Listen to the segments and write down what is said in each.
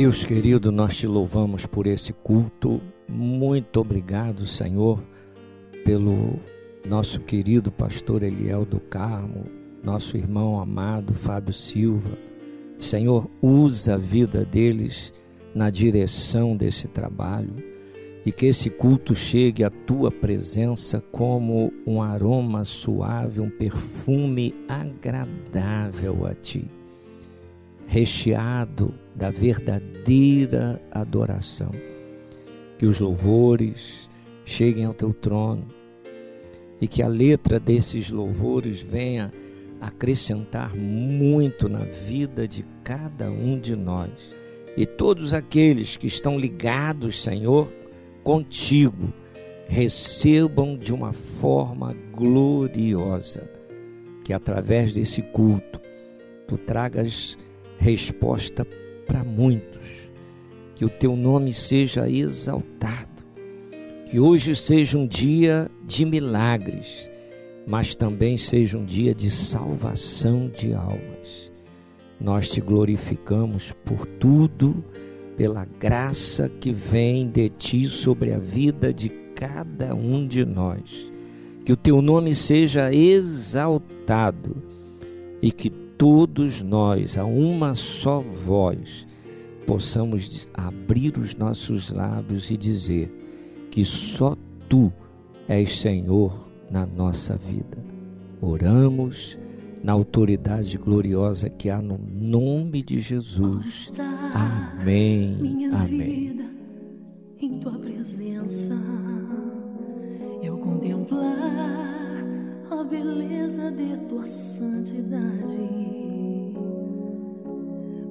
Deus querido, nós te louvamos por esse culto. Muito obrigado, Senhor, pelo nosso querido pastor Eliel do Carmo, nosso irmão amado Fábio Silva. Senhor, usa a vida deles na direção desse trabalho e que esse culto chegue à tua presença como um aroma suave, um perfume agradável a ti recheado da verdadeira adoração. Que os louvores cheguem ao teu trono e que a letra desses louvores venha acrescentar muito na vida de cada um de nós. E todos aqueles que estão ligados, Senhor, contigo, recebam de uma forma gloriosa. Que através desse culto tu tragas resposta para muitos. Que o teu nome seja exaltado. Que hoje seja um dia de milagres, mas também seja um dia de salvação de almas. Nós te glorificamos por tudo, pela graça que vem de ti sobre a vida de cada um de nós. Que o teu nome seja exaltado e que todos nós, a uma só voz, possamos abrir os nossos lábios e dizer que só tu és Senhor na nossa vida. Oramos na autoridade gloriosa que há no nome de Jesus. Amém. Amém. em tua presença eu contemplar beleza de tua santidade.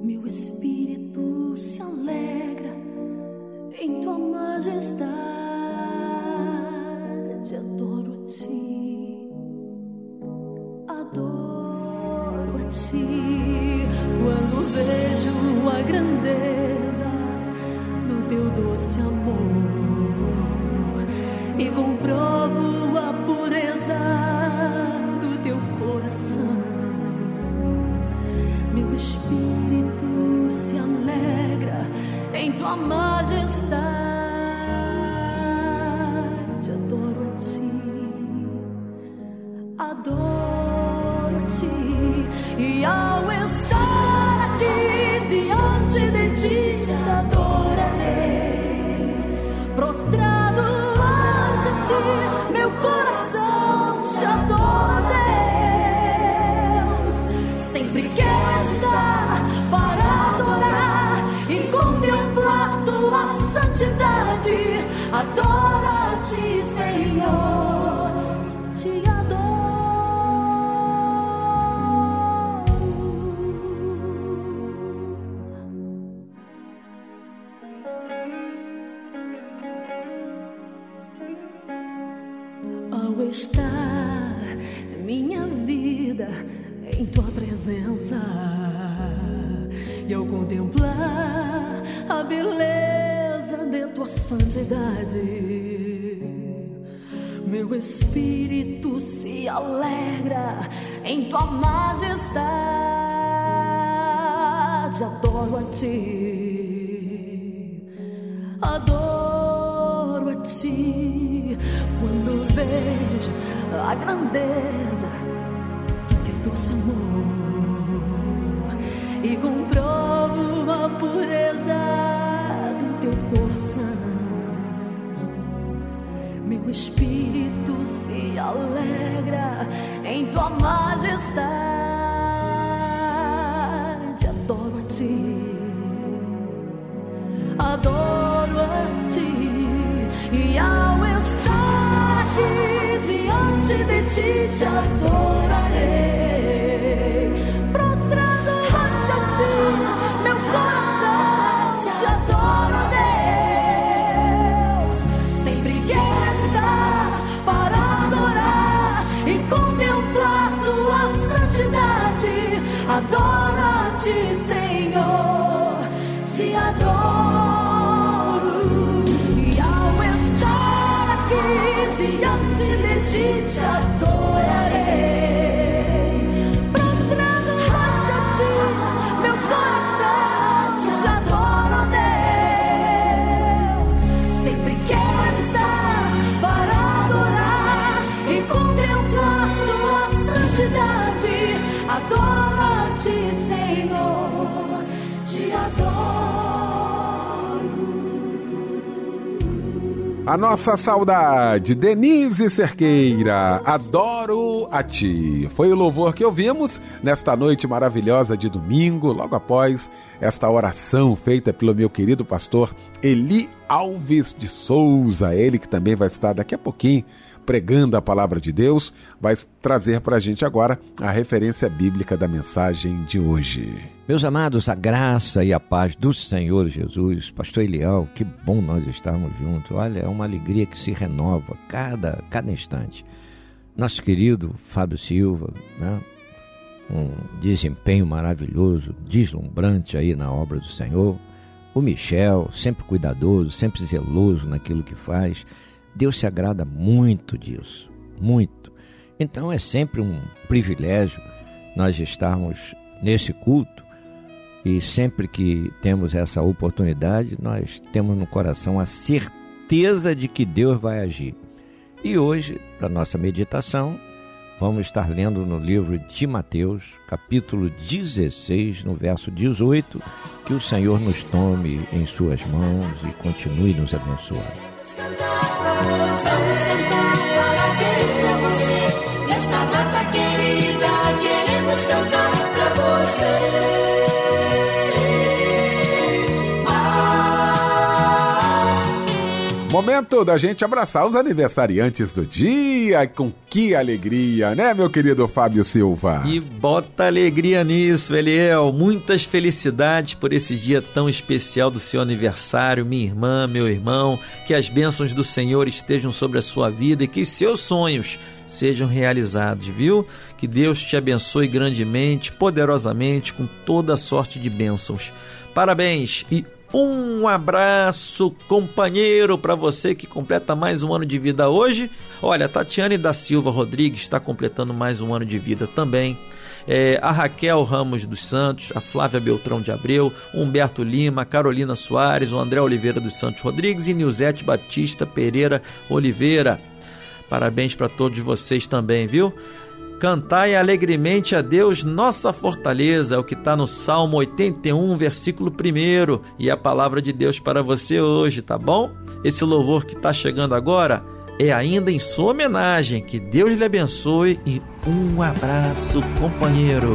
Meu espírito se alegra em tua majestade. Adoro-te, adoro a ti. Quando vejo a grandeza aqui diante de e ao contemplar a beleza de tua santidade, meu espírito se alegra em tua majestade. Adoro a ti adoro a ti quando vejo a grandeza do teu doce amor e comprovo a pureza do teu coração. Meu espírito se alegra em tua majestade. Adoro a ti adoro a ti e ao estar aqui diante de ti te adorarei te adorarei A nossa saudade, Denise Cerqueira, adoro a ti. Foi o louvor que ouvimos nesta noite maravilhosa de domingo, logo após esta oração feita pelo meu querido pastor Eli Alves de Souza, ele que também vai estar daqui a pouquinho pregando a palavra de Deus, vai trazer para a gente agora a referência bíblica da mensagem de hoje. Meus amados, a graça e a paz do Senhor Jesus, Pastor Eliel, que bom nós estarmos juntos. Olha, é uma alegria que se renova cada, cada instante. Nosso querido Fábio Silva, né? um desempenho maravilhoso, deslumbrante aí na obra do Senhor. O Michel, sempre cuidadoso, sempre zeloso naquilo que faz. Deus se agrada muito disso, muito. Então é sempre um privilégio nós estarmos nesse culto e sempre que temos essa oportunidade, nós temos no coração a certeza de que Deus vai agir. E hoje, para nossa meditação, vamos estar lendo no livro de Mateus, capítulo 16, no verso 18, que o Senhor nos tome em suas mãos e continue nos abençoando. Vamos cantar Momento da gente abraçar os aniversariantes do dia. Com que alegria, né, meu querido Fábio Silva? E bota alegria nisso, Eliel. Muitas felicidades por esse dia tão especial do seu aniversário, minha irmã, meu irmão. Que as bênçãos do Senhor estejam sobre a sua vida e que os seus sonhos sejam realizados, viu? Que Deus te abençoe grandemente, poderosamente, com toda sorte de bênçãos. Parabéns e um abraço, companheiro, para você que completa mais um ano de vida hoje. Olha, Tatiane da Silva Rodrigues está completando mais um ano de vida também. É, a Raquel Ramos dos Santos, a Flávia Beltrão de Abreu, Humberto Lima, Carolina Soares, o André Oliveira dos Santos Rodrigues e Nilzete Batista Pereira Oliveira. Parabéns para todos vocês também, viu? Cantai alegremente a Deus, nossa fortaleza, é o que está no Salmo 81, versículo 1. E a palavra de Deus para você hoje, tá bom? Esse louvor que está chegando agora é ainda em sua homenagem. Que Deus lhe abençoe e um abraço, companheiro.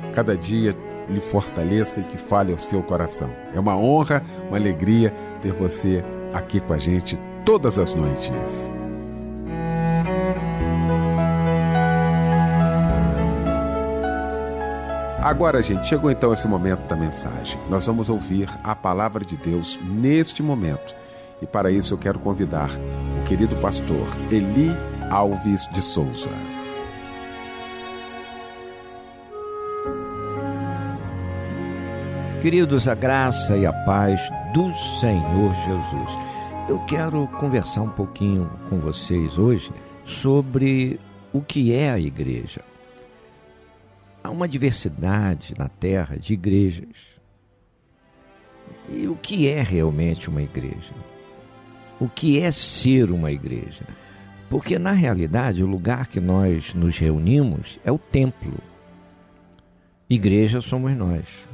cada dia lhe fortaleça e que fale ao seu coração. É uma honra, uma alegria ter você aqui com a gente todas as noites. Agora, gente, chegou então esse momento da mensagem. Nós vamos ouvir a palavra de Deus neste momento. E para isso eu quero convidar o querido pastor Eli Alves de Souza. Queridos, a graça e a paz do Senhor Jesus. Eu quero conversar um pouquinho com vocês hoje sobre o que é a igreja. Há uma diversidade na terra de igrejas. E o que é realmente uma igreja? O que é ser uma igreja? Porque na realidade o lugar que nós nos reunimos é o templo. Igreja somos nós.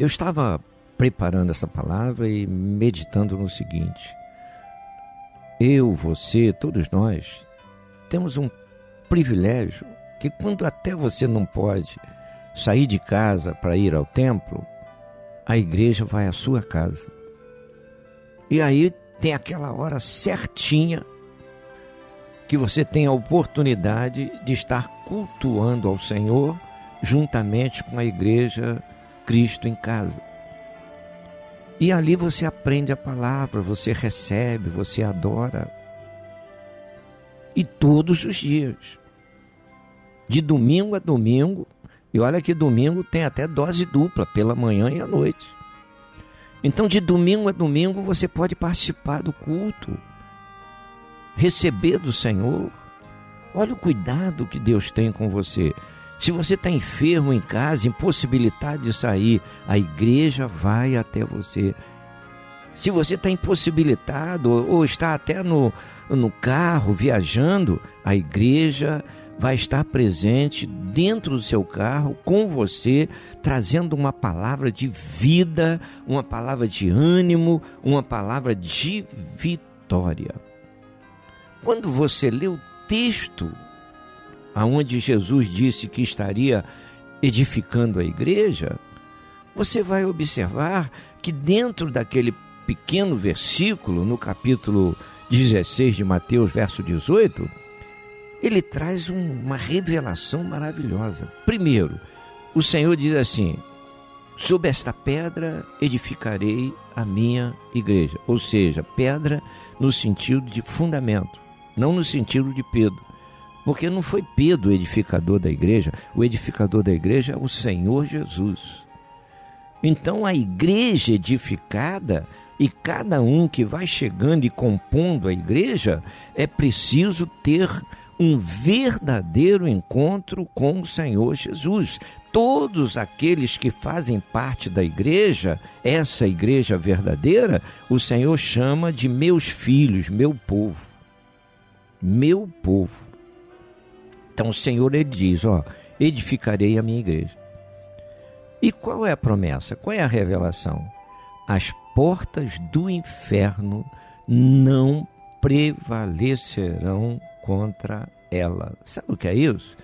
Eu estava preparando essa palavra e meditando no seguinte: eu, você, todos nós temos um privilégio que quando até você não pode sair de casa para ir ao templo, a igreja vai à sua casa. E aí tem aquela hora certinha que você tem a oportunidade de estar cultuando ao Senhor juntamente com a igreja Cristo em casa. E ali você aprende a palavra, você recebe, você adora. E todos os dias. De domingo a domingo. E olha que domingo tem até dose dupla, pela manhã e à noite. Então, de domingo a domingo, você pode participar do culto, receber do Senhor. Olha o cuidado que Deus tem com você. Se você está enfermo em casa, impossibilitado de sair, a igreja vai até você. Se você está impossibilitado ou está até no, no carro viajando, a igreja vai estar presente dentro do seu carro com você, trazendo uma palavra de vida, uma palavra de ânimo, uma palavra de vitória. Quando você lê o texto aonde Jesus disse que estaria edificando a igreja, você vai observar que dentro daquele pequeno versículo, no capítulo 16 de Mateus, verso 18, ele traz uma revelação maravilhosa. Primeiro, o Senhor diz assim: Sob esta pedra edificarei a minha igreja. Ou seja, pedra no sentido de fundamento, não no sentido de Pedro. Porque não foi Pedro o edificador da igreja, o edificador da igreja é o Senhor Jesus. Então a igreja edificada e cada um que vai chegando e compondo a igreja é preciso ter um verdadeiro encontro com o Senhor Jesus. Todos aqueles que fazem parte da igreja, essa igreja verdadeira, o Senhor chama de meus filhos, meu povo. Meu povo. Então o Senhor ele diz, ó, edificarei a minha igreja. E qual é a promessa? Qual é a revelação? As portas do inferno não prevalecerão contra ela. Sabe o que é isso?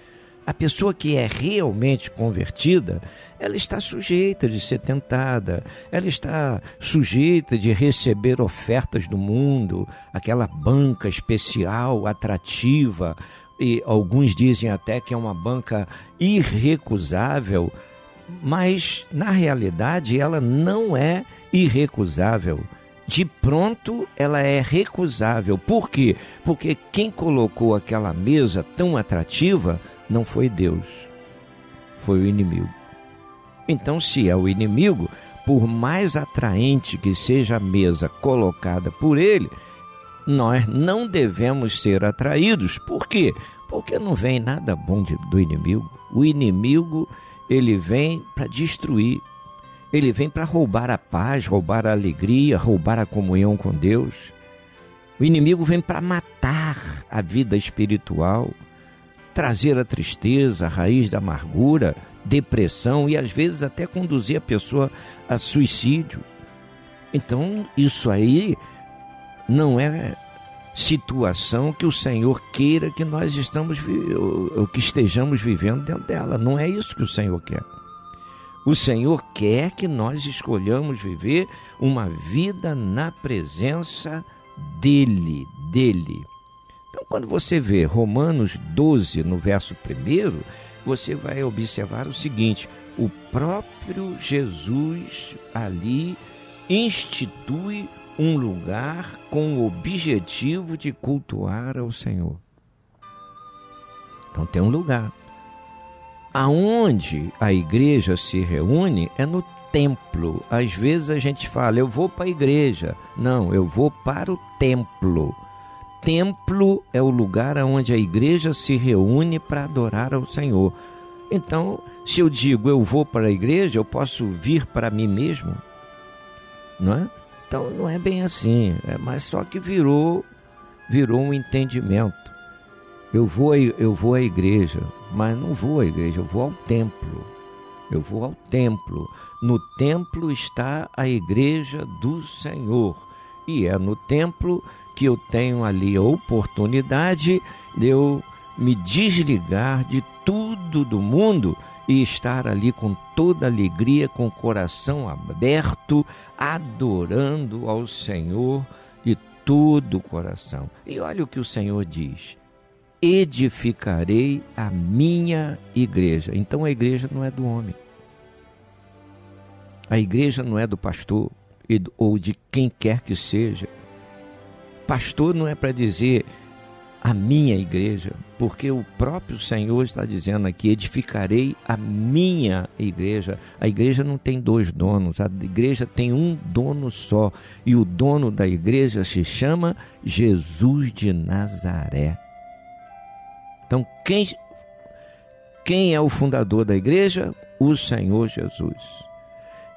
A pessoa que é realmente convertida, ela está sujeita de ser tentada, ela está sujeita de receber ofertas do mundo, aquela banca especial, atrativa, e alguns dizem até que é uma banca irrecusável, mas na realidade ela não é irrecusável. De pronto ela é recusável. Por quê? Porque quem colocou aquela mesa tão atrativa não foi Deus, foi o inimigo. Então, se é o inimigo, por mais atraente que seja a mesa colocada por ele, nós não devemos ser atraídos. Por quê? Porque não vem nada bom de, do inimigo. O inimigo, ele vem para destruir. Ele vem para roubar a paz, roubar a alegria, roubar a comunhão com Deus. O inimigo vem para matar a vida espiritual, trazer a tristeza, a raiz da amargura, depressão e às vezes até conduzir a pessoa a suicídio. Então, isso aí não é situação que o Senhor queira que nós estamos ou que estejamos vivendo dentro dela. Não é isso que o Senhor quer. O Senhor quer que nós escolhamos viver uma vida na presença dele, dele. Então, quando você vê Romanos 12, no verso 1, você vai observar o seguinte: o próprio Jesus ali institui um lugar com o objetivo de cultuar ao Senhor. Então tem um lugar. Aonde a igreja se reúne é no templo. Às vezes a gente fala, eu vou para a igreja. Não, eu vou para o templo. Templo é o lugar onde a igreja se reúne para adorar ao Senhor. Então, se eu digo eu vou para a igreja, eu posso vir para mim mesmo, não é? Então não é bem assim, é mas só que virou virou um entendimento. Eu vou eu vou à igreja, mas não vou à igreja, eu vou ao templo. Eu vou ao templo. No templo está a igreja do Senhor. E é no templo que eu tenho ali a oportunidade de eu me desligar de tudo do mundo e estar ali com toda alegria, com o coração aberto, adorando ao Senhor de todo o coração. E olha o que o Senhor diz: edificarei a minha igreja. Então a igreja não é do homem. A igreja não é do pastor ou de quem quer que seja. Pastor não é para dizer a minha igreja, porque o próprio Senhor está dizendo aqui: edificarei a minha igreja. A igreja não tem dois donos, a igreja tem um dono só, e o dono da igreja se chama Jesus de Nazaré. Então, quem, quem é o fundador da igreja? O Senhor Jesus.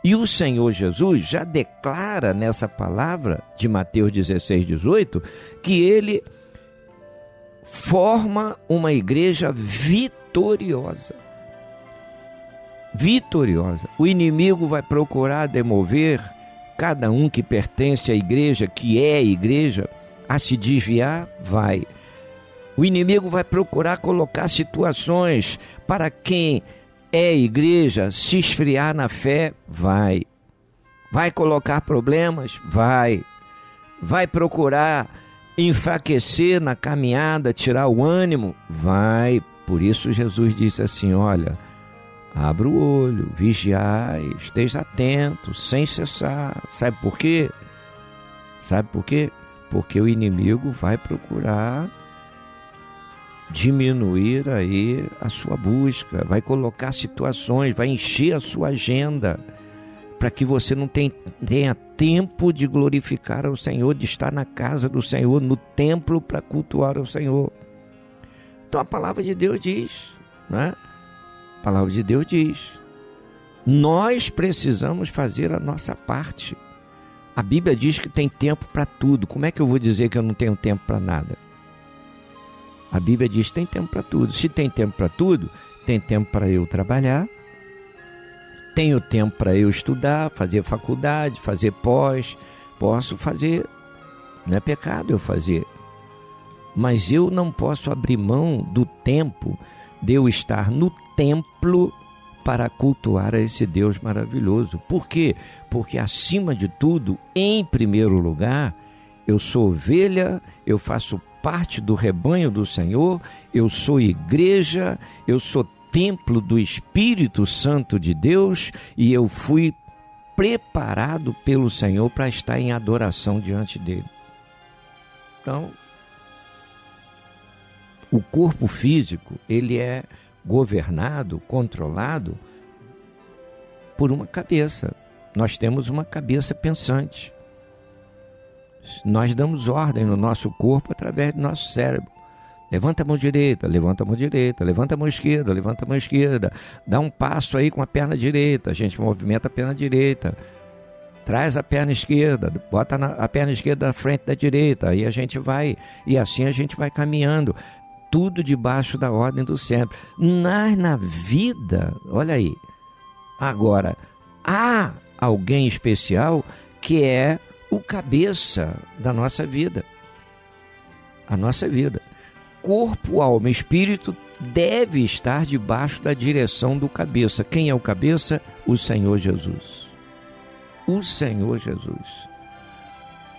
E o Senhor Jesus já declara nessa palavra de Mateus 16, 18, que ele forma uma igreja vitoriosa. Vitoriosa. O inimigo vai procurar demover cada um que pertence à igreja, que é a igreja, a se desviar, vai. O inimigo vai procurar colocar situações para quem é igreja se esfriar na fé, vai. Vai colocar problemas, vai. Vai procurar enfraquecer na caminhada, tirar o ânimo? Vai. Por isso Jesus disse assim: olha, abra o olho, vigiai, esteja atento, sem cessar. Sabe por quê? Sabe por quê? Porque o inimigo vai procurar diminuir aí a sua busca, vai colocar situações, vai encher a sua agenda para que você não tenha tempo de glorificar ao Senhor, de estar na casa do Senhor, no templo para cultuar ao Senhor. Então a palavra de Deus diz, né? A palavra de Deus diz: nós precisamos fazer a nossa parte. A Bíblia diz que tem tempo para tudo. Como é que eu vou dizer que eu não tenho tempo para nada? A Bíblia diz que tem tempo para tudo. Se tem tempo para tudo, tem tempo para eu trabalhar, tenho tempo para eu estudar, fazer faculdade, fazer pós, posso fazer. Não é pecado eu fazer. Mas eu não posso abrir mão do tempo de eu estar no templo para cultuar a esse Deus maravilhoso. Por quê? Porque acima de tudo, em primeiro lugar, eu sou ovelha, eu faço parte do rebanho do Senhor, eu sou igreja, eu sou templo do Espírito Santo de Deus e eu fui preparado pelo Senhor para estar em adoração diante dele. Então, o corpo físico, ele é governado, controlado por uma cabeça, Nós temos uma cabeça pensante. Nós damos ordem no nosso corpo através do nosso cérebro. Levanta a mão direita, levanta a mão direita, levanta a mão esquerda, levanta a mão esquerda. Dá um passo aí com a perna direita, a gente movimenta a perna direita. Traz a perna esquerda, bota na, a perna esquerda na frente da direita, aí a gente vai, e assim a gente vai caminhando. Tudo debaixo da ordem do sempre. Mas na vida, olha aí, agora, há alguém especial que é o cabeça da nossa vida. A nossa vida. Corpo, alma e espírito deve estar debaixo da direção do cabeça. Quem é o cabeça? O Senhor Jesus. O Senhor Jesus.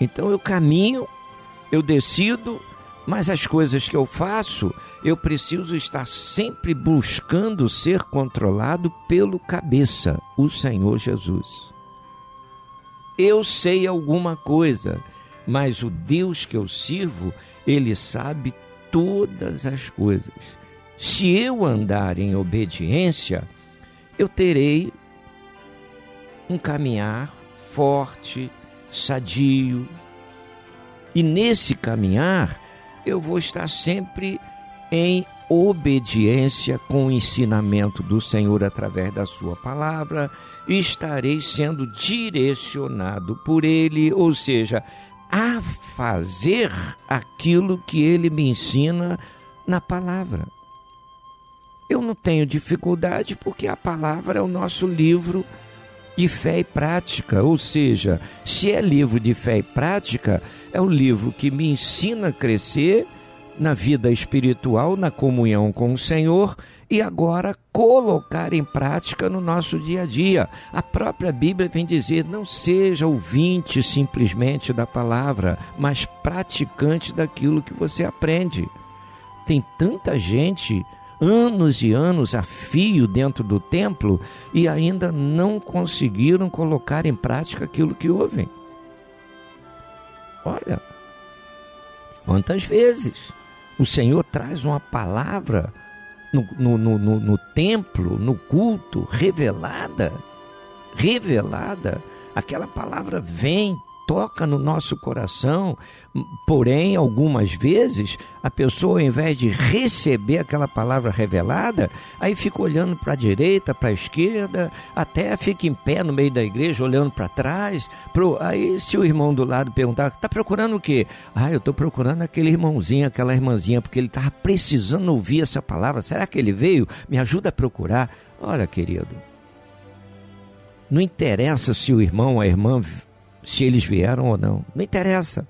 Então eu caminho, eu decido, mas as coisas que eu faço, eu preciso estar sempre buscando ser controlado pelo cabeça, o Senhor Jesus. Eu sei alguma coisa, mas o Deus que eu sirvo, ele sabe todas as coisas. Se eu andar em obediência, eu terei um caminhar forte, sadio. E nesse caminhar, eu vou estar sempre em obediência com o ensinamento do Senhor através da Sua palavra, estarei sendo direcionado por Ele, ou seja, a fazer aquilo que Ele me ensina na palavra. Eu não tenho dificuldade porque a palavra é o nosso livro de fé e prática, ou seja, se é livro de fé e prática, é o livro que me ensina a crescer na vida espiritual, na comunhão com o Senhor e agora colocar em prática no nosso dia a dia. A própria Bíblia vem dizer: não seja ouvinte simplesmente da palavra, mas praticante daquilo que você aprende. Tem tanta gente anos e anos a fio dentro do templo e ainda não conseguiram colocar em prática aquilo que ouvem. Olha, quantas vezes o Senhor traz uma palavra no, no, no, no, no templo, no culto, revelada, revelada, aquela palavra vem, toca no nosso coração, porém, algumas vezes, a pessoa, ao invés de receber aquela palavra revelada, aí fica olhando para a direita, para a esquerda, até fica em pé no meio da igreja, olhando para trás. Pro... Aí, se o irmão do lado perguntar, está procurando o quê? Ah, eu estou procurando aquele irmãozinho, aquela irmãzinha, porque ele estava precisando ouvir essa palavra. Será que ele veio? Me ajuda a procurar. Olha, querido, não interessa se o irmão, a irmã se eles vieram ou não. Não interessa.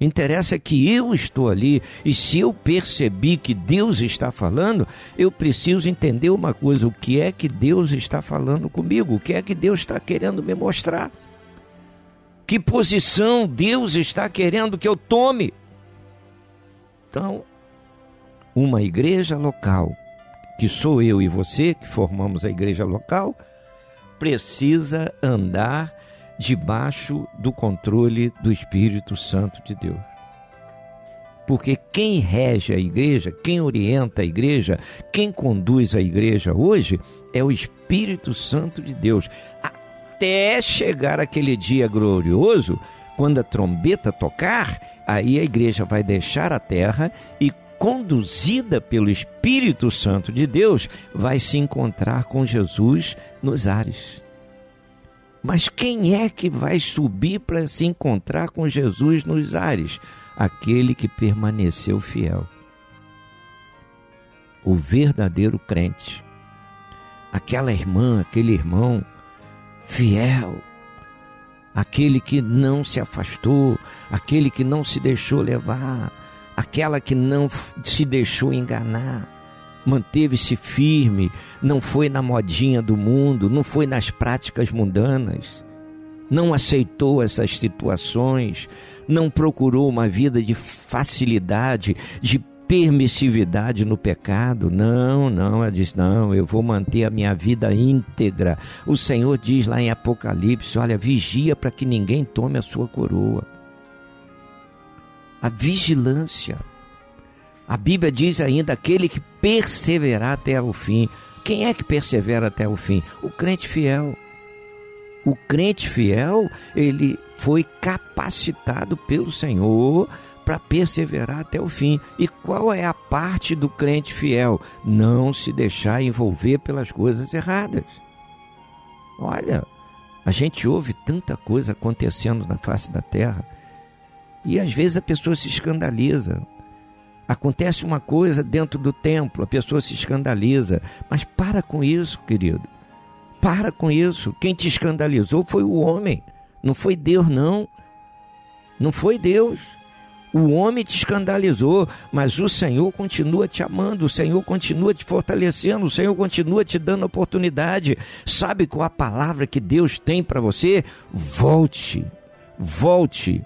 Interessa que eu estou ali e se eu percebi que Deus está falando, eu preciso entender uma coisa: o que é que Deus está falando comigo? O que é que Deus está querendo me mostrar? Que posição Deus está querendo que eu tome? Então, uma igreja local, que sou eu e você, que formamos a igreja local, precisa andar debaixo do controle do Espírito Santo de Deus. Porque quem rege a igreja, quem orienta a igreja, quem conduz a igreja hoje é o Espírito Santo de Deus. Até chegar aquele dia glorioso, quando a trombeta tocar, aí a igreja vai deixar a terra e conduzida pelo Espírito Santo de Deus, vai se encontrar com Jesus nos ares. Mas quem é que vai subir para se encontrar com Jesus nos ares? Aquele que permaneceu fiel. O verdadeiro crente. Aquela irmã, aquele irmão fiel. Aquele que não se afastou, aquele que não se deixou levar, aquela que não se deixou enganar manteve-se firme, não foi na modinha do mundo, não foi nas práticas mundanas, não aceitou essas situações, não procurou uma vida de facilidade, de permissividade no pecado. Não, não, ela diz: não, eu vou manter a minha vida íntegra. O Senhor diz lá em Apocalipse: olha, vigia para que ninguém tome a sua coroa. A vigilância. A Bíblia diz ainda aquele que perseverar até o fim. Quem é que persevera até o fim? O crente fiel. O crente fiel, ele foi capacitado pelo Senhor para perseverar até o fim. E qual é a parte do crente fiel? Não se deixar envolver pelas coisas erradas. Olha, a gente ouve tanta coisa acontecendo na face da terra e às vezes a pessoa se escandaliza. Acontece uma coisa dentro do templo, a pessoa se escandaliza. Mas para com isso, querido. Para com isso. Quem te escandalizou foi o homem, não foi Deus, não. Não foi Deus. O homem te escandalizou, mas o Senhor continua te amando, o Senhor continua te fortalecendo, o Senhor continua te dando oportunidade. Sabe qual a palavra que Deus tem para você? Volte, volte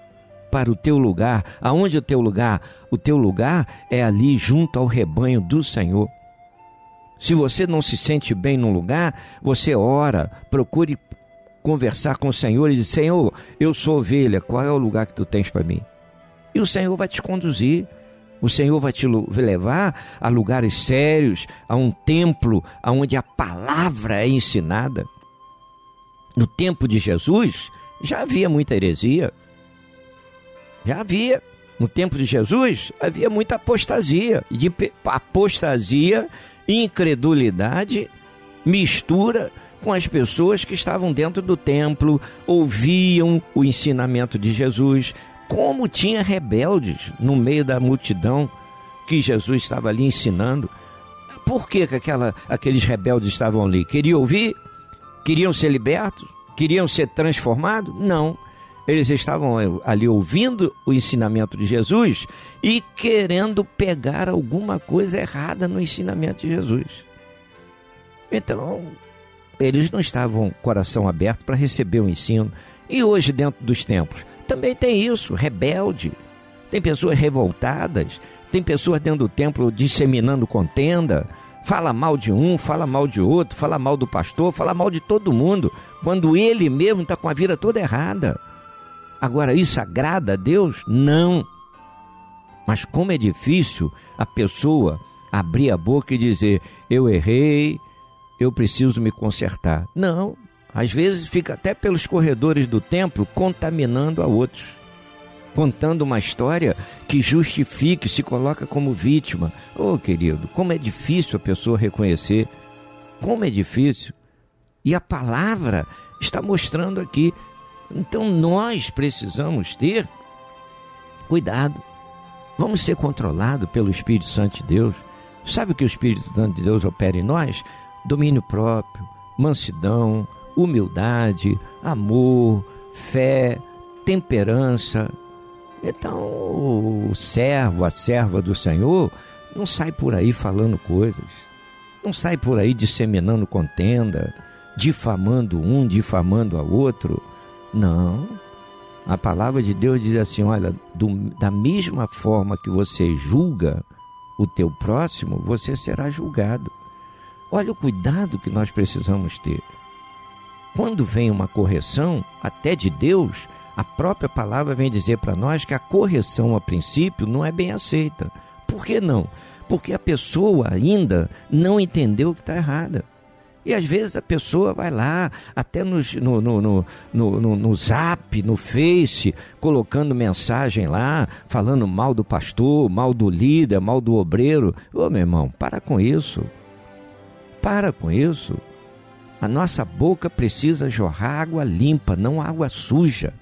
para o teu lugar. Aonde é o teu lugar? O teu lugar é ali junto ao rebanho do Senhor. Se você não se sente bem num lugar, você ora, procure conversar com o Senhor e dizer: Senhor, eu sou ovelha, qual é o lugar que tu tens para mim? E o Senhor vai te conduzir. O Senhor vai te levar a lugares sérios, a um templo onde a palavra é ensinada. No tempo de Jesus, já havia muita heresia. Já havia. No tempo de Jesus, havia muita apostasia. De apostasia incredulidade mistura com as pessoas que estavam dentro do templo, ouviam o ensinamento de Jesus, como tinha rebeldes no meio da multidão que Jesus estava ali ensinando. Por que, que aquela, aqueles rebeldes estavam ali? Queriam ouvir? Queriam ser libertos? Queriam ser transformados? Não. Eles estavam ali ouvindo o ensinamento de Jesus e querendo pegar alguma coisa errada no ensinamento de Jesus. Então, eles não estavam coração aberto para receber o ensino. E hoje, dentro dos templos, também tem isso, rebelde. Tem pessoas revoltadas, tem pessoas dentro do templo disseminando contenda, fala mal de um, fala mal de outro, fala mal do pastor, fala mal de todo mundo, quando ele mesmo está com a vida toda errada. Agora, isso agrada a Deus? Não. Mas como é difícil a pessoa abrir a boca e dizer: Eu errei, eu preciso me consertar. Não. Às vezes fica até pelos corredores do templo contaminando a outros, contando uma história que justifique, se coloca como vítima. Oh, querido, como é difícil a pessoa reconhecer. Como é difícil. E a palavra está mostrando aqui então nós precisamos ter cuidado. Vamos ser controlados pelo Espírito Santo de Deus. Sabe o que o Espírito Santo de Deus opera em nós? Domínio próprio, mansidão, humildade, amor, fé, temperança. Então, o servo, a serva do Senhor, não sai por aí falando coisas, não sai por aí disseminando contenda, difamando um, difamando a outro não. A palavra de Deus diz assim: olha, do, da mesma forma que você julga o teu próximo, você será julgado. Olha o cuidado que nós precisamos ter. Quando vem uma correção, até de Deus, a própria palavra vem dizer para nós que a correção, a princípio, não é bem aceita. Por que não? Porque a pessoa ainda não entendeu que está errada. E às vezes a pessoa vai lá, até no, no, no, no, no, zap, no face, colocando mensagem lá, falando mal do pastor, mal do líder, mal do obreiro. Ô meu irmão, para com isso. Para com isso. A nossa boca precisa jorrar água limpa, não água suja.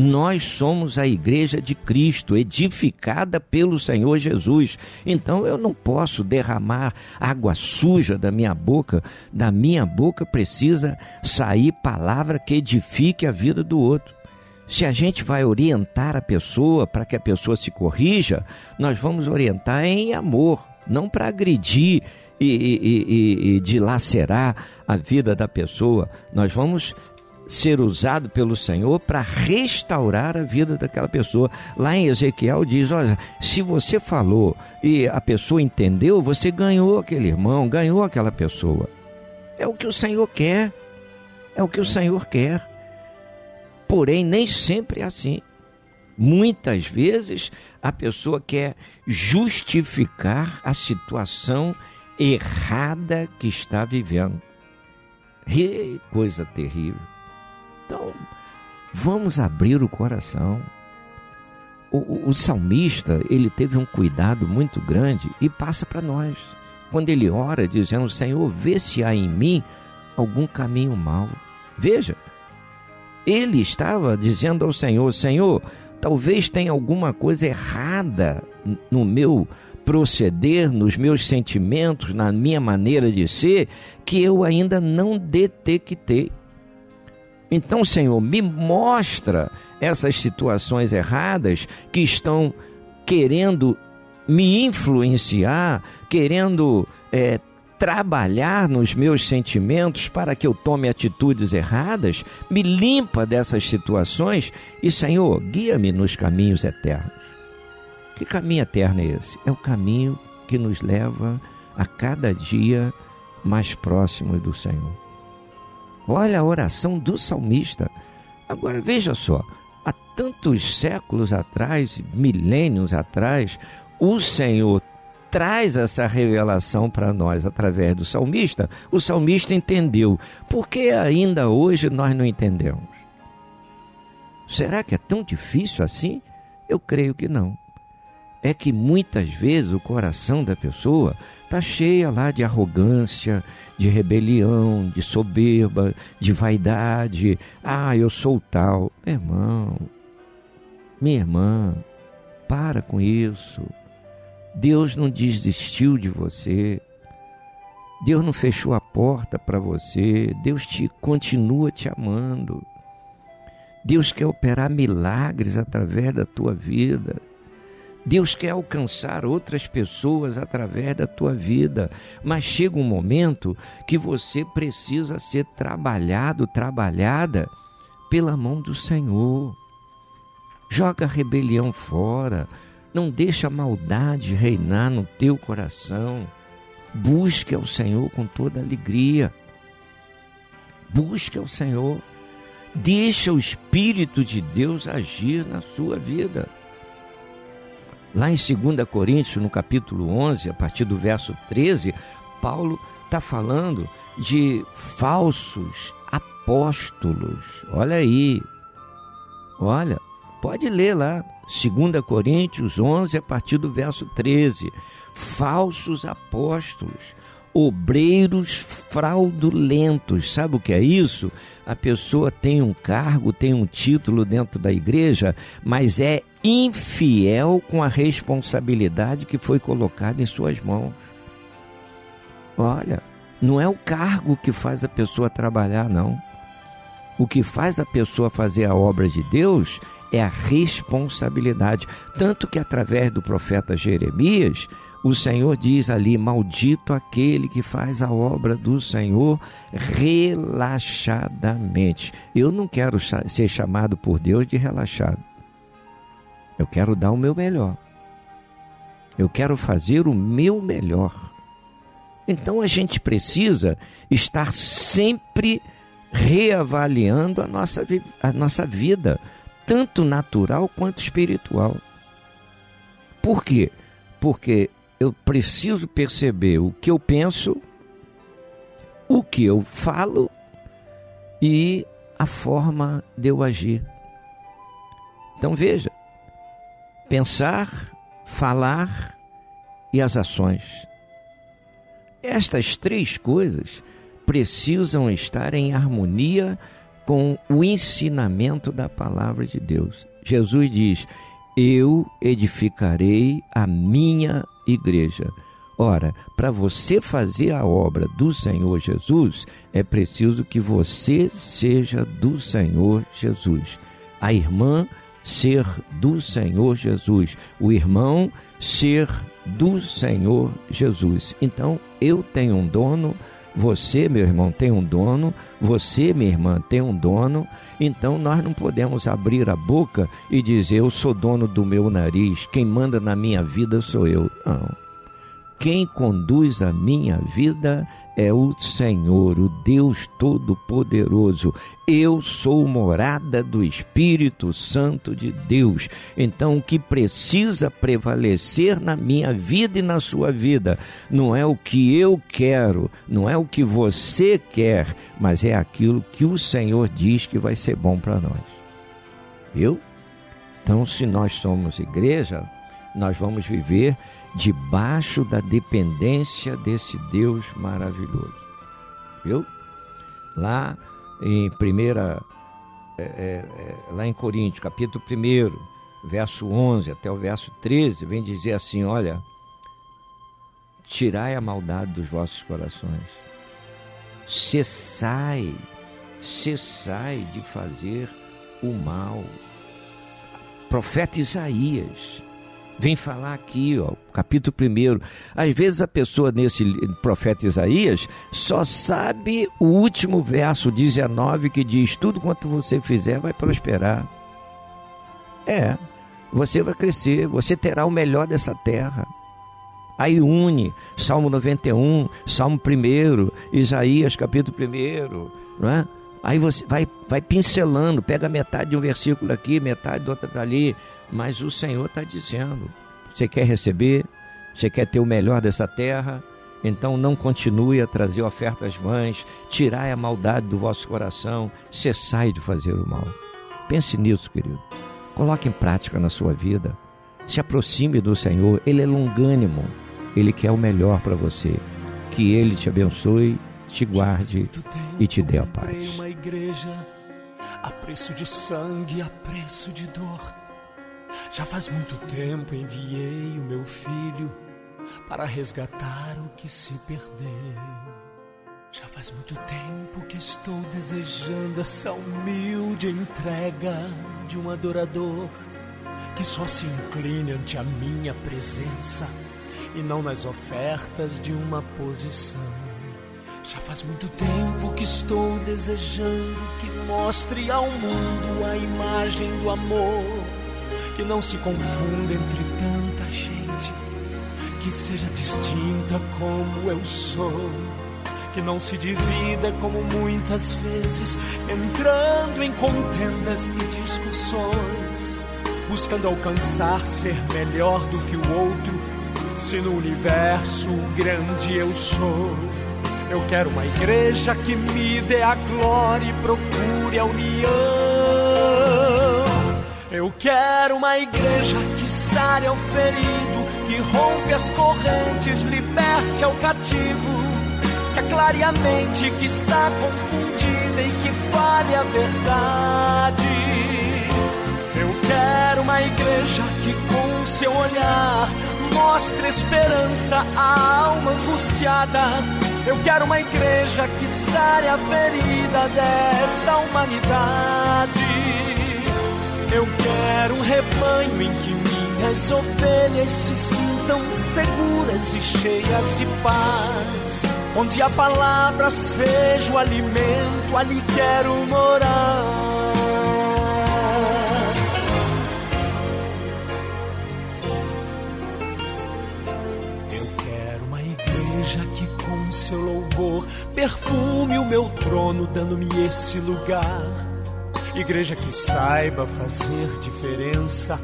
Nós somos a igreja de Cristo, edificada pelo Senhor Jesus. Então eu não posso derramar água suja da minha boca. Da minha boca precisa sair palavra que edifique a vida do outro. Se a gente vai orientar a pessoa para que a pessoa se corrija, nós vamos orientar em amor, não para agredir e, e, e, e dilacerar a vida da pessoa. Nós vamos ser usado pelo Senhor para restaurar a vida daquela pessoa. Lá em Ezequiel diz: olha, se você falou e a pessoa entendeu, você ganhou aquele irmão, ganhou aquela pessoa. É o que o Senhor quer. É o que o Senhor quer. Porém, nem sempre é assim. Muitas vezes a pessoa quer justificar a situação errada que está vivendo. E coisa terrível. Então, vamos abrir o coração. O, o, o salmista, ele teve um cuidado muito grande e passa para nós. Quando ele ora, dizendo: Senhor, vê se há em mim algum caminho mau. Veja, ele estava dizendo ao Senhor: Senhor, talvez tenha alguma coisa errada no meu proceder, nos meus sentimentos, na minha maneira de ser, que eu ainda não detectei. Então, Senhor, me mostra essas situações erradas que estão querendo me influenciar, querendo é, trabalhar nos meus sentimentos para que eu tome atitudes erradas, me limpa dessas situações e, Senhor, guia-me nos caminhos eternos. Que caminho eterno é esse? É o caminho que nos leva a cada dia mais próximos do Senhor. Olha a oração do salmista. Agora veja só, há tantos séculos atrás, milênios atrás, o Senhor traz essa revelação para nós através do salmista, o salmista entendeu. Por que ainda hoje nós não entendemos? Será que é tão difícil assim? Eu creio que não. É que muitas vezes o coração da pessoa está cheia lá de arrogância, de rebelião, de soberba, de vaidade. Ah, eu sou tal. Meu irmão, minha irmã, para com isso. Deus não desistiu de você. Deus não fechou a porta para você. Deus te continua te amando. Deus quer operar milagres através da tua vida. Deus quer alcançar outras pessoas através da tua vida, mas chega um momento que você precisa ser trabalhado, trabalhada pela mão do Senhor. Joga a rebelião fora, não deixa a maldade reinar no teu coração. Busque ao Senhor com toda alegria. Busque ao Senhor. Deixa o Espírito de Deus agir na sua vida. Lá em 2 Coríntios, no capítulo 11, a partir do verso 13, Paulo está falando de falsos apóstolos. Olha aí. Olha, pode ler lá. 2 Coríntios 11, a partir do verso 13. Falsos apóstolos, obreiros fraudulentos. Sabe o que é isso? A pessoa tem um cargo, tem um título dentro da igreja, mas é infiel com a responsabilidade que foi colocada em suas mãos. Olha, não é o cargo que faz a pessoa trabalhar, não. O que faz a pessoa fazer a obra de Deus é a responsabilidade. Tanto que através do profeta Jeremias, o Senhor diz ali: Maldito aquele que faz a obra do Senhor relaxadamente. Eu não quero ser chamado por Deus de relaxado. Eu quero dar o meu melhor. Eu quero fazer o meu melhor. Então a gente precisa estar sempre reavaliando a nossa, a nossa vida tanto natural quanto espiritual. Por quê? Porque eu preciso perceber o que eu penso, o que eu falo e a forma de eu agir. Então veja: pensar, falar e as ações. Estas três coisas precisam estar em harmonia com o ensinamento da palavra de Deus. Jesus diz: Eu edificarei a minha igreja. Ora, para você fazer a obra do Senhor Jesus, é preciso que você seja do Senhor Jesus. A irmã ser do Senhor Jesus, o irmão ser do Senhor Jesus. Então, eu tenho um dono, você, meu irmão, tem um dono, você, minha irmã, tem um dono, então nós não podemos abrir a boca e dizer eu sou dono do meu nariz, quem manda na minha vida sou eu. Não. Quem conduz a minha vida é o Senhor, o Deus Todo-Poderoso. Eu sou morada do Espírito Santo de Deus. Então, o que precisa prevalecer na minha vida e na sua vida não é o que eu quero, não é o que você quer, mas é aquilo que o Senhor diz que vai ser bom para nós. Viu? Então, se nós somos igreja, nós vamos viver debaixo da dependência desse Deus maravilhoso. Viu? Lá em primeira é, é, é lá em Coríntios, capítulo 1, verso 11 até o verso 13, vem dizer assim, olha, tirai a maldade dos vossos corações. Cessai, cessai de fazer o mal. Profeta Isaías vem falar aqui, ó, capítulo 1. Às vezes a pessoa nesse profeta Isaías só sabe o último verso 19 que diz: Tudo quanto você fizer vai prosperar. É, você vai crescer, você terá o melhor dessa terra. Aí une Salmo 91, Salmo 1, Isaías capítulo 1, não é? Aí você vai, vai pincelando, pega metade de um versículo daqui, metade do outro dali, mas o Senhor está dizendo: você quer receber, você quer ter o melhor dessa terra, então não continue a trazer ofertas vãs, tirai a maldade do vosso coração, cessai de fazer o mal. Pense nisso, querido. Coloque em prática na sua vida. Se aproxime do Senhor, Ele é longânimo, Ele quer o melhor para você. Que Ele te abençoe, te guarde e te dê a paz. Uma igreja a preço de sangue, a preço de dor já faz muito tempo enviei o meu filho para resgatar o que se perdeu. Já faz muito tempo que estou desejando essa humilde entrega de um adorador que só se incline ante a minha presença e não nas ofertas de uma posição. Já faz muito tempo que estou desejando que mostre ao mundo a imagem do amor que não se confunda entre tanta gente, que seja distinta como eu sou, que não se divida como muitas vezes, entrando em contendas e discussões, buscando alcançar ser melhor do que o outro, se no universo grande eu sou. Eu quero uma igreja que me dê a glória e procure a união eu quero uma igreja que sare ao ferido, que rompe as correntes, liberte ao cativo, que aclare a mente que está confundida e que fale a verdade. Eu quero uma igreja que com seu olhar mostre esperança à alma angustiada. Eu quero uma igreja que sare a ferida desta humanidade. Eu quero um rebanho em que minhas ovelhas se sintam seguras e cheias de paz. Onde a palavra seja o alimento, ali quero morar. Eu quero uma igreja que com seu louvor perfume o meu trono, dando-me esse lugar Igreja que saiba fazer diferença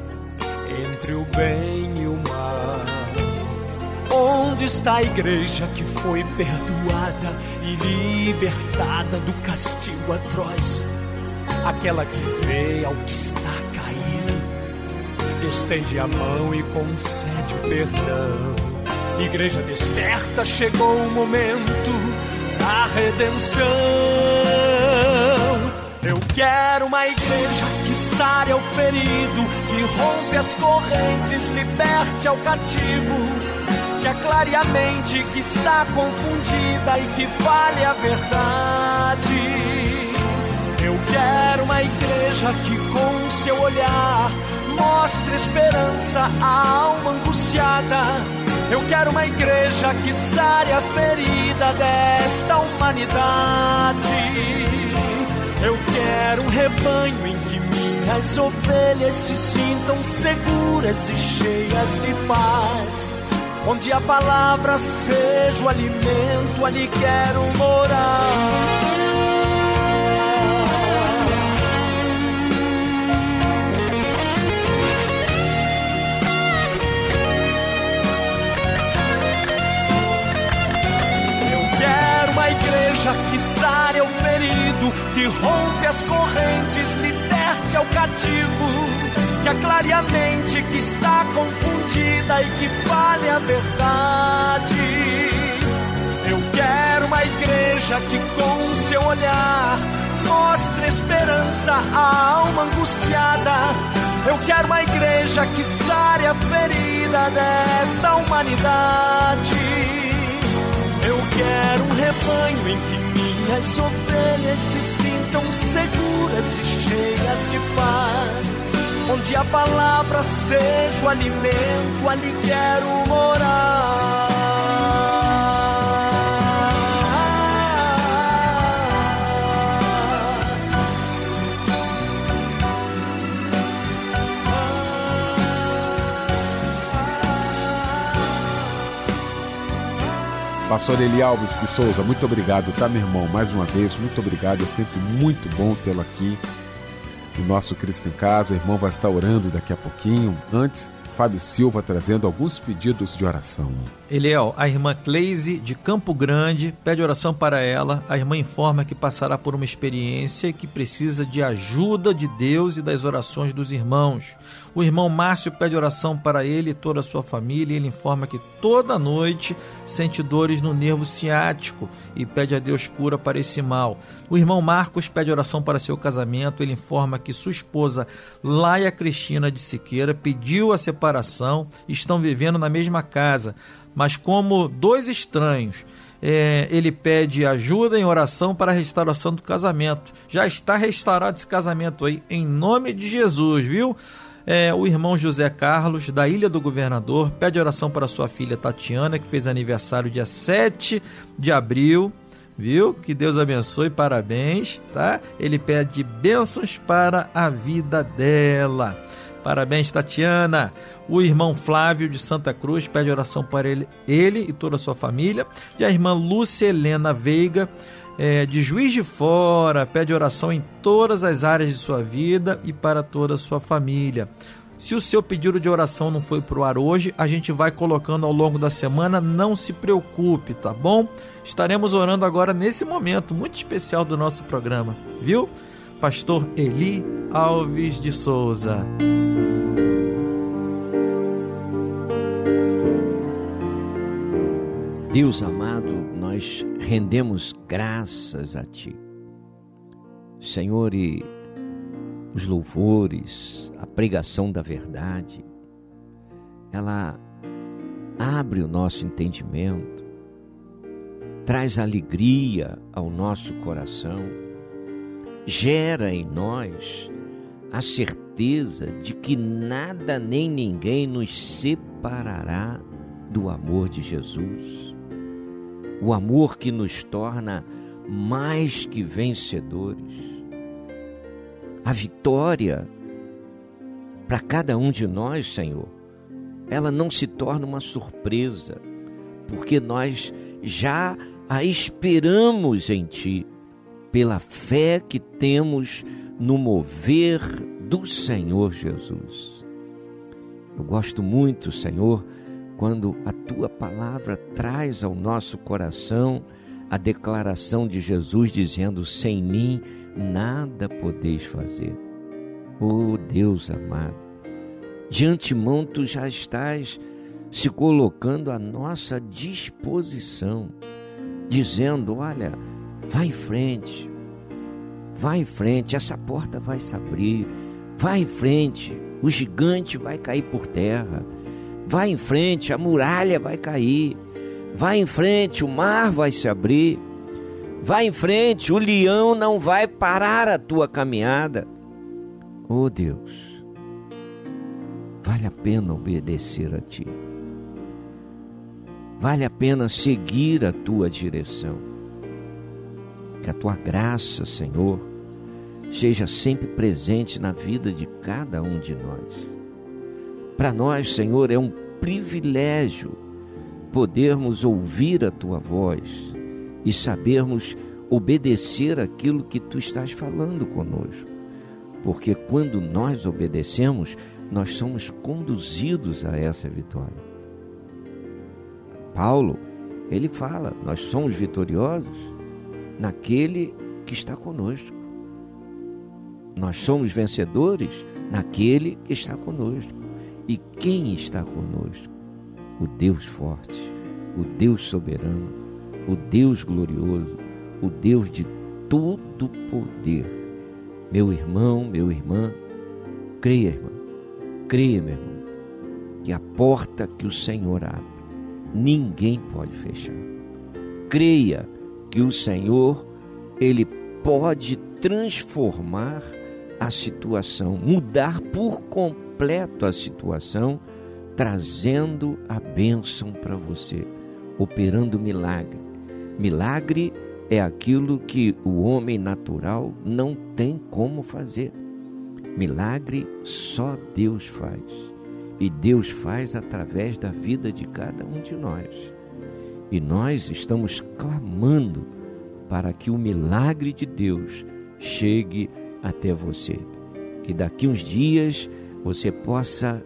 entre o bem e o mal. Onde está a igreja que foi perdoada e libertada do castigo atroz? Aquela que vê ao que está caído, estende a mão e concede o perdão. Igreja desperta, chegou o momento da redenção. Eu quero uma igreja que sare ao ferido, que rompe as correntes, liberte ao cativo, que aclare a mente que está confundida e que fale a verdade. Eu quero uma igreja que com seu olhar mostre esperança à alma angustiada. Eu quero uma igreja que sare a ferida desta humanidade. Eu quero um rebanho em que minhas ovelhas se sintam seguras e cheias de paz. onde a palavra seja o alimento, ali quero morar. Igreja que sare o ferido, que rompe as correntes, liberte ao cativo que aclare a mente que está confundida e que fale a verdade. Eu quero uma igreja que com seu olhar mostre esperança à alma angustiada. Eu quero uma igreja que sare a ferida desta humanidade. Eu quero um rebanho em que minhas ovelhas se sintam seguras e cheias de paz onde a palavra seja o alimento, ali quero morar. Pastor Eli Alves de Souza, muito obrigado, tá, meu irmão? Mais uma vez, muito obrigado. É sempre muito bom tê-lo aqui o nosso Cristo em Casa. O irmão vai estar orando daqui a pouquinho. Antes, Fábio Silva trazendo alguns pedidos de oração. Eliel, a irmã Cleise de Campo Grande pede oração para ela. A irmã informa que passará por uma experiência que precisa de ajuda de Deus e das orações dos irmãos. O irmão Márcio pede oração para ele e toda a sua família. Ele informa que toda noite sente dores no nervo ciático e pede a Deus cura para esse mal. O irmão Marcos pede oração para seu casamento. Ele informa que sua esposa Laia Cristina de Siqueira pediu a separação e estão vivendo na mesma casa, mas como dois estranhos. É, ele pede ajuda em oração para a restauração do casamento. Já está restaurado esse casamento aí, em nome de Jesus, viu? É, o irmão José Carlos, da Ilha do Governador, pede oração para sua filha Tatiana, que fez aniversário dia 7 de abril. Viu? Que Deus abençoe, parabéns, tá? Ele pede bênçãos para a vida dela. Parabéns, Tatiana. O irmão Flávio de Santa Cruz pede oração para ele, ele e toda a sua família. E a irmã Lúcia Helena Veiga é, de Juiz de Fora, pede oração em todas as áreas de sua vida e para toda a sua família. Se o seu pedido de oração não foi para o ar hoje, a gente vai colocando ao longo da semana, não se preocupe, tá bom? Estaremos orando agora nesse momento muito especial do nosso programa, viu? Pastor Eli Alves de Souza. Deus amado, nós rendemos graças a Ti. Senhor, e os louvores, a pregação da verdade, ela abre o nosso entendimento, traz alegria ao nosso coração, gera em nós a certeza de que nada nem ninguém nos separará do amor de Jesus o amor que nos torna mais que vencedores. A vitória para cada um de nós, Senhor, ela não se torna uma surpresa, porque nós já a esperamos em Ti, pela fé que temos no mover do Senhor Jesus. Eu gosto muito, Senhor, quando a tua palavra traz ao nosso coração a declaração de Jesus dizendo: Sem mim nada podeis fazer. Oh Deus amado, de antemão tu já estás se colocando à nossa disposição, dizendo: Olha, vai em frente, vai em frente, essa porta vai se abrir, vai em frente, o gigante vai cair por terra Vai em frente, a muralha vai cair. Vai em frente, o mar vai se abrir. Vai em frente, o leão não vai parar a tua caminhada. Oh Deus, vale a pena obedecer a Ti. Vale a pena seguir a Tua direção. Que a Tua graça, Senhor, seja sempre presente na vida de cada um de nós. Para nós, Senhor, é um privilégio podermos ouvir a tua voz e sabermos obedecer aquilo que tu estás falando conosco. Porque quando nós obedecemos, nós somos conduzidos a essa vitória. Paulo, ele fala: nós somos vitoriosos naquele que está conosco. Nós somos vencedores naquele que está conosco. E quem está conosco? O Deus forte, o Deus soberano, o Deus glorioso, o Deus de todo poder. Meu irmão, meu irmã, creia, irmão, creia, meu irmão, que a porta que o Senhor abre, ninguém pode fechar. Creia que o Senhor, Ele pode transformar a situação, mudar por completo a situação, trazendo a bênção para você, operando milagre. Milagre é aquilo que o homem natural não tem como fazer. Milagre só Deus faz. E Deus faz através da vida de cada um de nós. E nós estamos clamando para que o milagre de Deus chegue até você. Que daqui uns dias você possa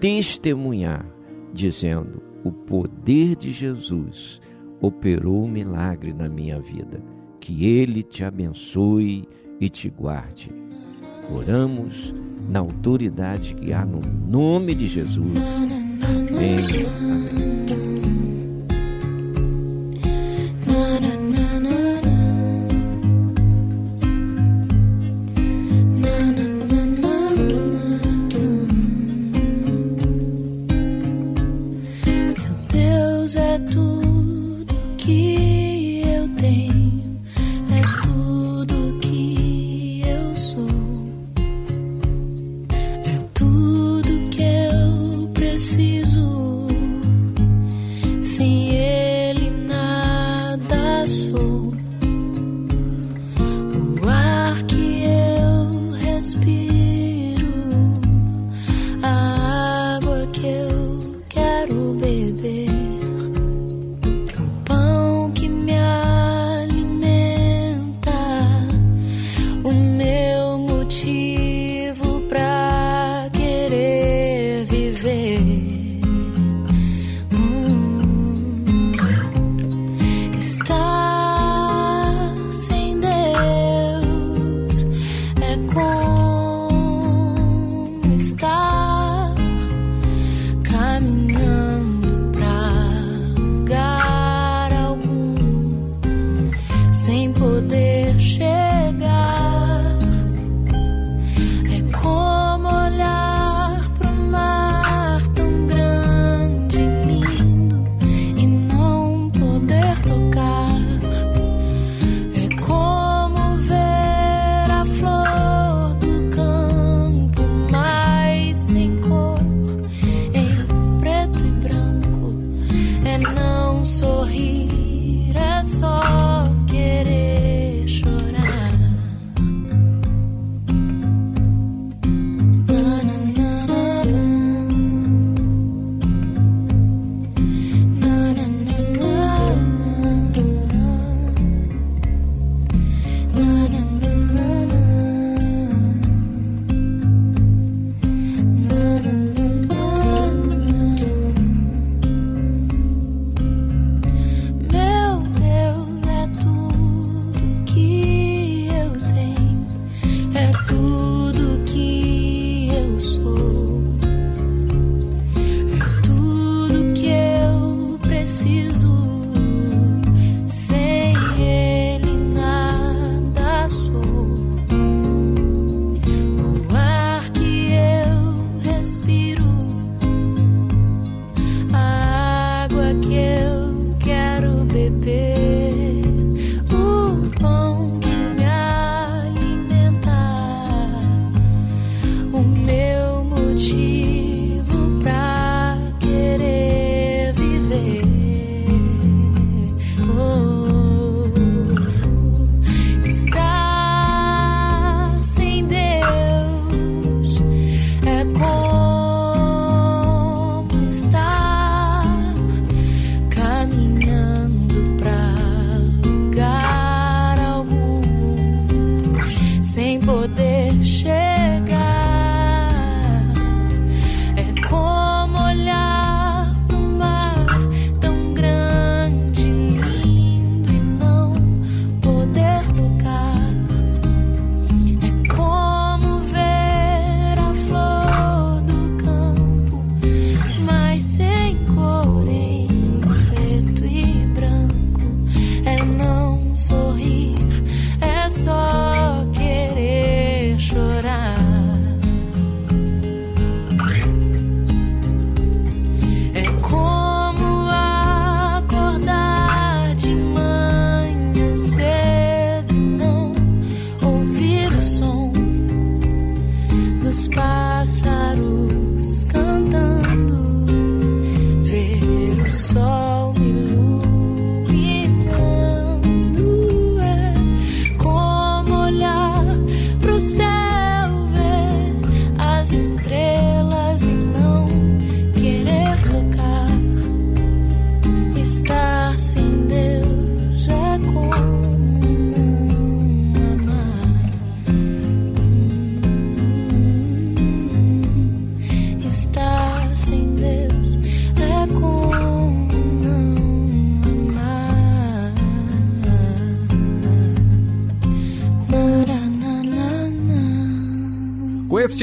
testemunhar, dizendo: o poder de Jesus operou um milagre na minha vida. Que Ele te abençoe e te guarde. Oramos na autoridade que há no nome de Jesus. Amém. Amém.